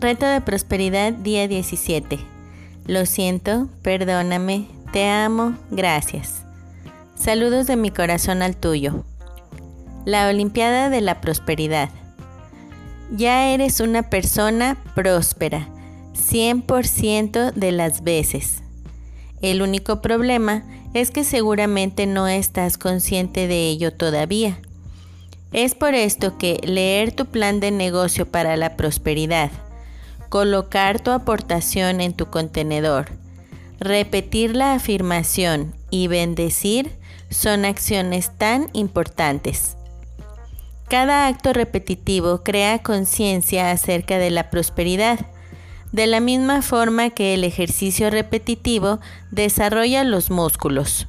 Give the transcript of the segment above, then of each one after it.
Reto de prosperidad día 17. Lo siento, perdóname, te amo, gracias. Saludos de mi corazón al tuyo. La Olimpiada de la Prosperidad. Ya eres una persona próspera, 100% de las veces. El único problema es que seguramente no estás consciente de ello todavía. Es por esto que leer tu plan de negocio para la prosperidad, colocar tu aportación en tu contenedor, repetir la afirmación y bendecir son acciones tan importantes. Cada acto repetitivo crea conciencia acerca de la prosperidad, de la misma forma que el ejercicio repetitivo desarrolla los músculos.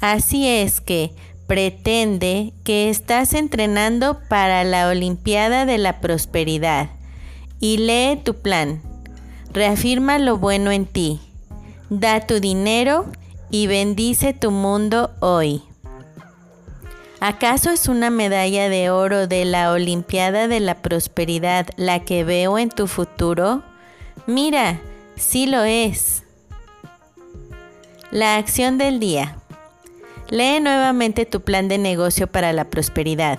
Así es que pretende que estás entrenando para la Olimpiada de la Prosperidad y lee tu plan. Reafirma lo bueno en ti. Da tu dinero y bendice tu mundo hoy. ¿Acaso es una medalla de oro de la Olimpiada de la Prosperidad la que veo en tu futuro? Mira, sí lo es. La acción del día. Lee nuevamente tu plan de negocio para la prosperidad.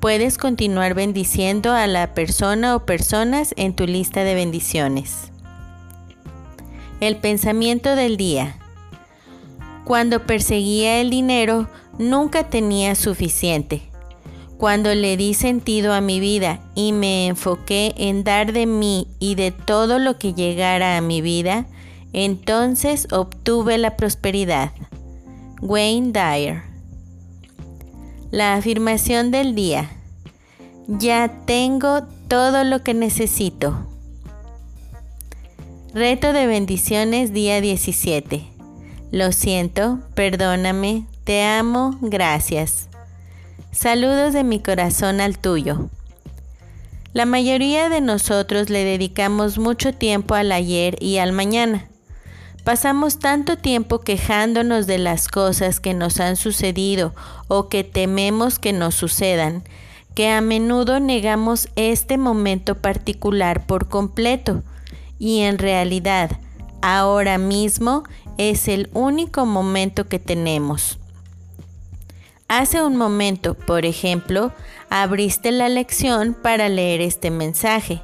Puedes continuar bendiciendo a la persona o personas en tu lista de bendiciones. El pensamiento del día. Cuando perseguía el dinero, nunca tenía suficiente. Cuando le di sentido a mi vida y me enfoqué en dar de mí y de todo lo que llegara a mi vida, entonces obtuve la prosperidad. Wayne Dyer la afirmación del día. Ya tengo todo lo que necesito. Reto de bendiciones día 17. Lo siento, perdóname, te amo, gracias. Saludos de mi corazón al tuyo. La mayoría de nosotros le dedicamos mucho tiempo al ayer y al mañana. Pasamos tanto tiempo quejándonos de las cosas que nos han sucedido o que tememos que nos sucedan, que a menudo negamos este momento particular por completo. Y en realidad, ahora mismo es el único momento que tenemos. Hace un momento, por ejemplo, abriste la lección para leer este mensaje.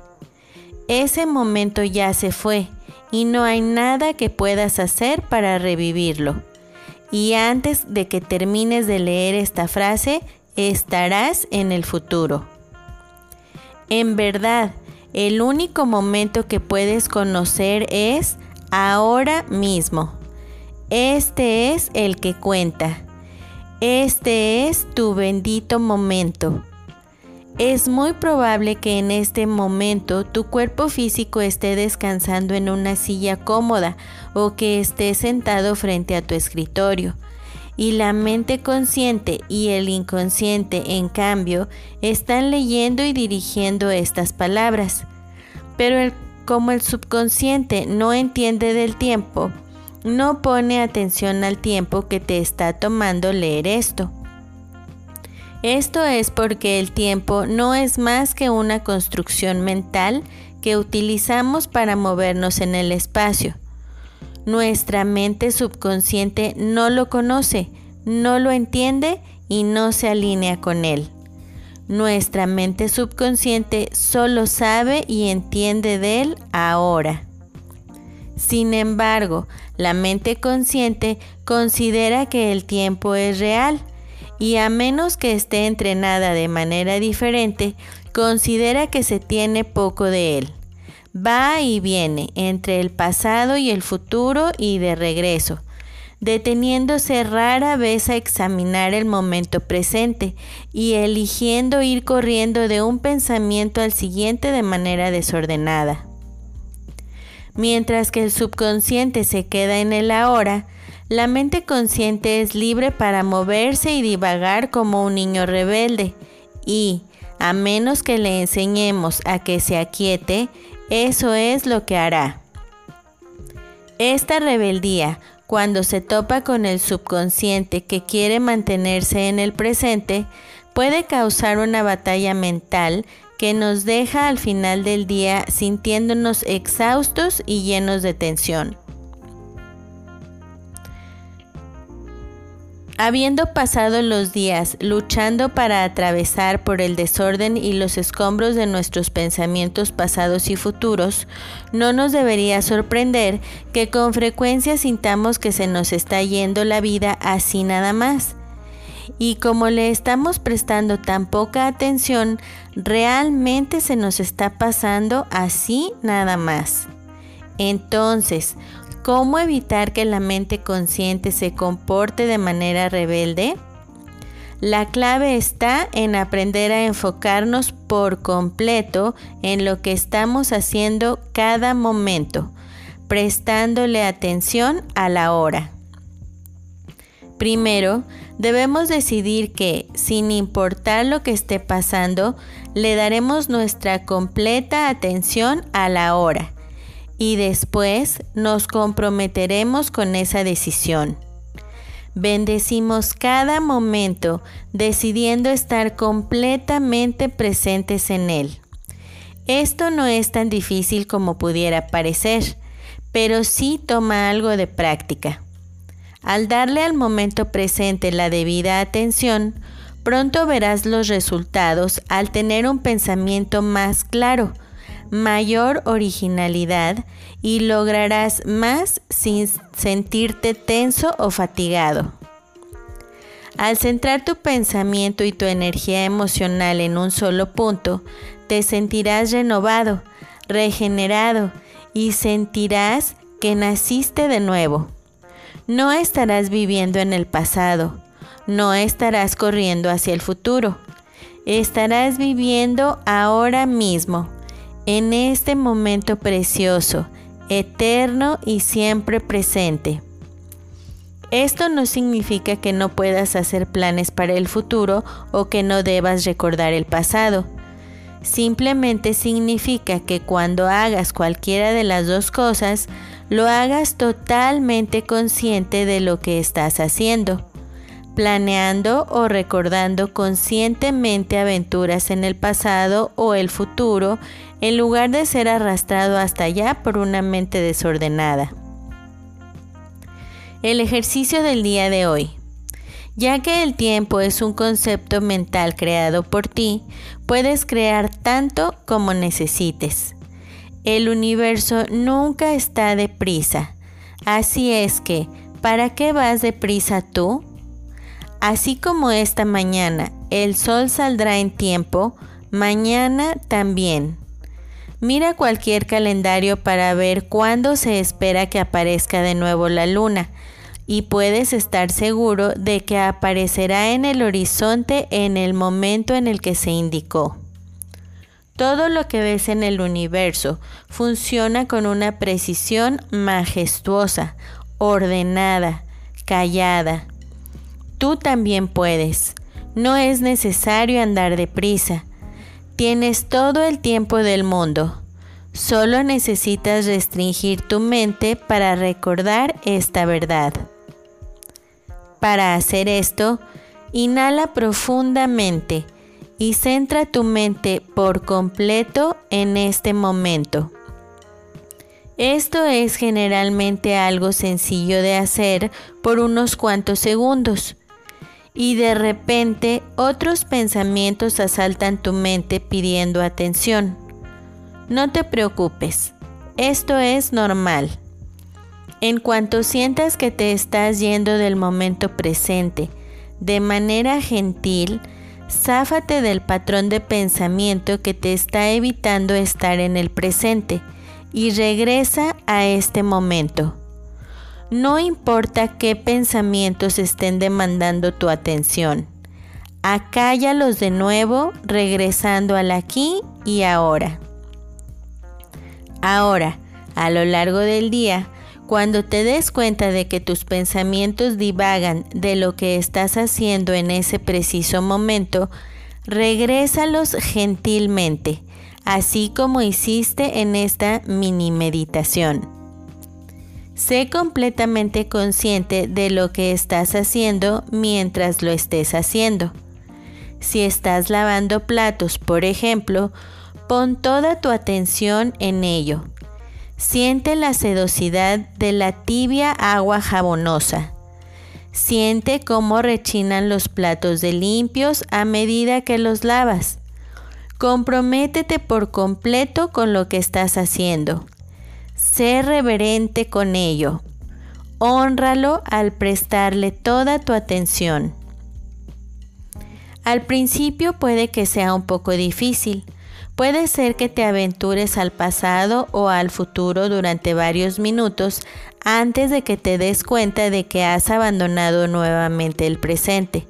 Ese momento ya se fue y no hay nada que puedas hacer para revivirlo. Y antes de que termines de leer esta frase, estarás en el futuro. En verdad, el único momento que puedes conocer es ahora mismo. Este es el que cuenta. Este es tu bendito momento. Es muy probable que en este momento tu cuerpo físico esté descansando en una silla cómoda o que esté sentado frente a tu escritorio. Y la mente consciente y el inconsciente, en cambio, están leyendo y dirigiendo estas palabras. Pero como el subconsciente no entiende del tiempo, no pone atención al tiempo que te está tomando leer esto. Esto es porque el tiempo no es más que una construcción mental que utilizamos para movernos en el espacio. Nuestra mente subconsciente no lo conoce, no lo entiende y no se alinea con él. Nuestra mente subconsciente solo sabe y entiende de él ahora. Sin embargo, la mente consciente considera que el tiempo es real y a menos que esté entrenada de manera diferente, considera que se tiene poco de él. Va y viene entre el pasado y el futuro y de regreso, deteniéndose rara vez a examinar el momento presente y eligiendo ir corriendo de un pensamiento al siguiente de manera desordenada. Mientras que el subconsciente se queda en el ahora, la mente consciente es libre para moverse y divagar como un niño rebelde y, a menos que le enseñemos a que se aquiete, eso es lo que hará. Esta rebeldía, cuando se topa con el subconsciente que quiere mantenerse en el presente, puede causar una batalla mental que nos deja al final del día sintiéndonos exhaustos y llenos de tensión. Habiendo pasado los días luchando para atravesar por el desorden y los escombros de nuestros pensamientos pasados y futuros, no nos debería sorprender que con frecuencia sintamos que se nos está yendo la vida así nada más. Y como le estamos prestando tan poca atención, realmente se nos está pasando así nada más. Entonces, ¿Cómo evitar que la mente consciente se comporte de manera rebelde? La clave está en aprender a enfocarnos por completo en lo que estamos haciendo cada momento, prestándole atención a la hora. Primero, debemos decidir que, sin importar lo que esté pasando, le daremos nuestra completa atención a la hora y después nos comprometeremos con esa decisión. Bendecimos cada momento decidiendo estar completamente presentes en él. Esto no es tan difícil como pudiera parecer, pero sí toma algo de práctica. Al darle al momento presente la debida atención, pronto verás los resultados al tener un pensamiento más claro, mayor originalidad y lograrás más sin sentirte tenso o fatigado. Al centrar tu pensamiento y tu energía emocional en un solo punto, te sentirás renovado, regenerado y sentirás que naciste de nuevo. No estarás viviendo en el pasado, no estarás corriendo hacia el futuro, estarás viviendo ahora mismo en este momento precioso, eterno y siempre presente. Esto no significa que no puedas hacer planes para el futuro o que no debas recordar el pasado. Simplemente significa que cuando hagas cualquiera de las dos cosas, lo hagas totalmente consciente de lo que estás haciendo, planeando o recordando conscientemente aventuras en el pasado o el futuro en lugar de ser arrastrado hasta allá por una mente desordenada. El ejercicio del día de hoy. Ya que el tiempo es un concepto mental creado por ti, puedes crear tanto como necesites. El universo nunca está deprisa. Así es que, ¿para qué vas deprisa tú? Así como esta mañana el sol saldrá en tiempo, mañana también. Mira cualquier calendario para ver cuándo se espera que aparezca de nuevo la luna y puedes estar seguro de que aparecerá en el horizonte en el momento en el que se indicó. Todo lo que ves en el universo funciona con una precisión majestuosa, ordenada, callada. Tú también puedes. No es necesario andar deprisa. Tienes todo el tiempo del mundo. Solo necesitas restringir tu mente para recordar esta verdad. Para hacer esto, inhala profundamente y centra tu mente por completo en este momento. Esto es generalmente algo sencillo de hacer por unos cuantos segundos y de repente otros pensamientos asaltan tu mente pidiendo atención. No te preocupes, esto es normal. En cuanto sientas que te estás yendo del momento presente de manera gentil, záfate del patrón de pensamiento que te está evitando estar en el presente y regresa a este momento. No importa qué pensamientos estén demandando tu atención. Acállalos de nuevo regresando al aquí y ahora. Ahora, A lo largo del día, cuando te des cuenta de que tus pensamientos divagan de lo que estás haciendo en ese preciso momento, regrésalos gentilmente, así como hiciste en esta mini meditación. Sé completamente consciente de lo que estás haciendo mientras lo estés haciendo. Si estás lavando platos, por ejemplo, pon toda tu atención en ello Siente la sedosidad de la tibia agua jabonosa. Siente cómo rechinan los platos de limpios a medida que los lavas. Comprométete por completo con lo que estás haciendo. Sé reverente con ello. Honralo al prestarle toda tu atención. Al principio puede que sea un poco difícil, Puede ser que te aventures al pasado o al futuro durante varios minutos antes de que te des cuenta de que has abandonado nuevamente el presente.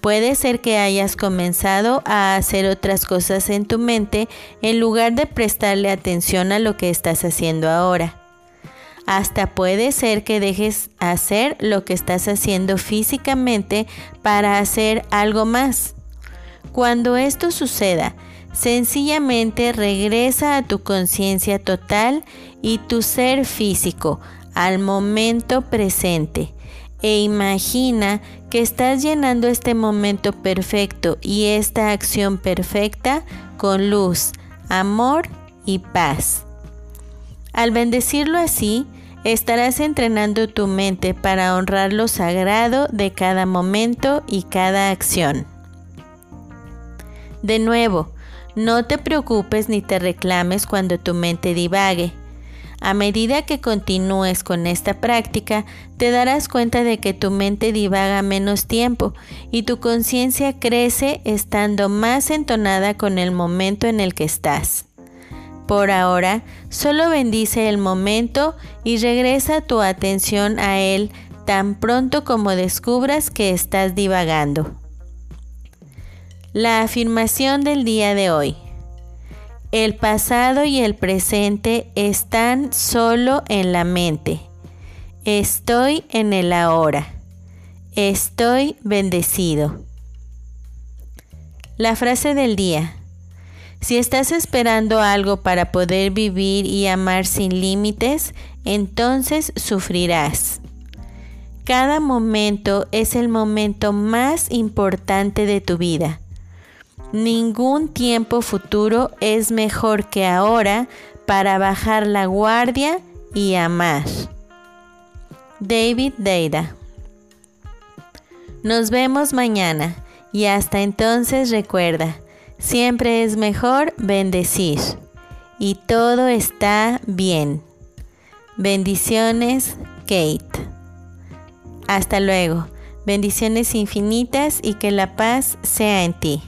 Puede ser que hayas comenzado a hacer otras cosas en tu mente en lugar de prestarle atención a lo que estás haciendo ahora. Hasta puede ser que dejes hacer lo que estás haciendo físicamente para hacer algo más. Cuando esto suceda, Sencillamente regresa a tu conciencia total y tu ser físico al momento presente e imagina que estás llenando este momento perfecto y esta acción perfecta con luz, amor y paz. Al bendecirlo así, estarás entrenando tu mente para honrar lo sagrado de cada momento y cada acción. De nuevo, no te preocupes ni te reclames cuando tu mente divague. A medida que continúes con esta práctica, te darás cuenta de que tu mente divaga menos tiempo y tu conciencia crece estando más entonada con el momento en el que estás. Por ahora, solo bendice el momento y regresa tu atención a él tan pronto como descubras que estás divagando. La afirmación del día de hoy. El pasado y el presente están solo en la mente. Estoy en el ahora. Estoy bendecido. La frase del día. Si estás esperando algo para poder vivir y amar sin límites, entonces sufrirás. Cada momento es el momento más importante de tu vida. Ningún tiempo futuro es mejor que ahora para bajar la guardia y amar. David Deida. Nos vemos mañana y hasta entonces recuerda, siempre es mejor bendecir y todo está bien. Bendiciones, Kate. Hasta luego. Bendiciones infinitas y que la paz sea en ti.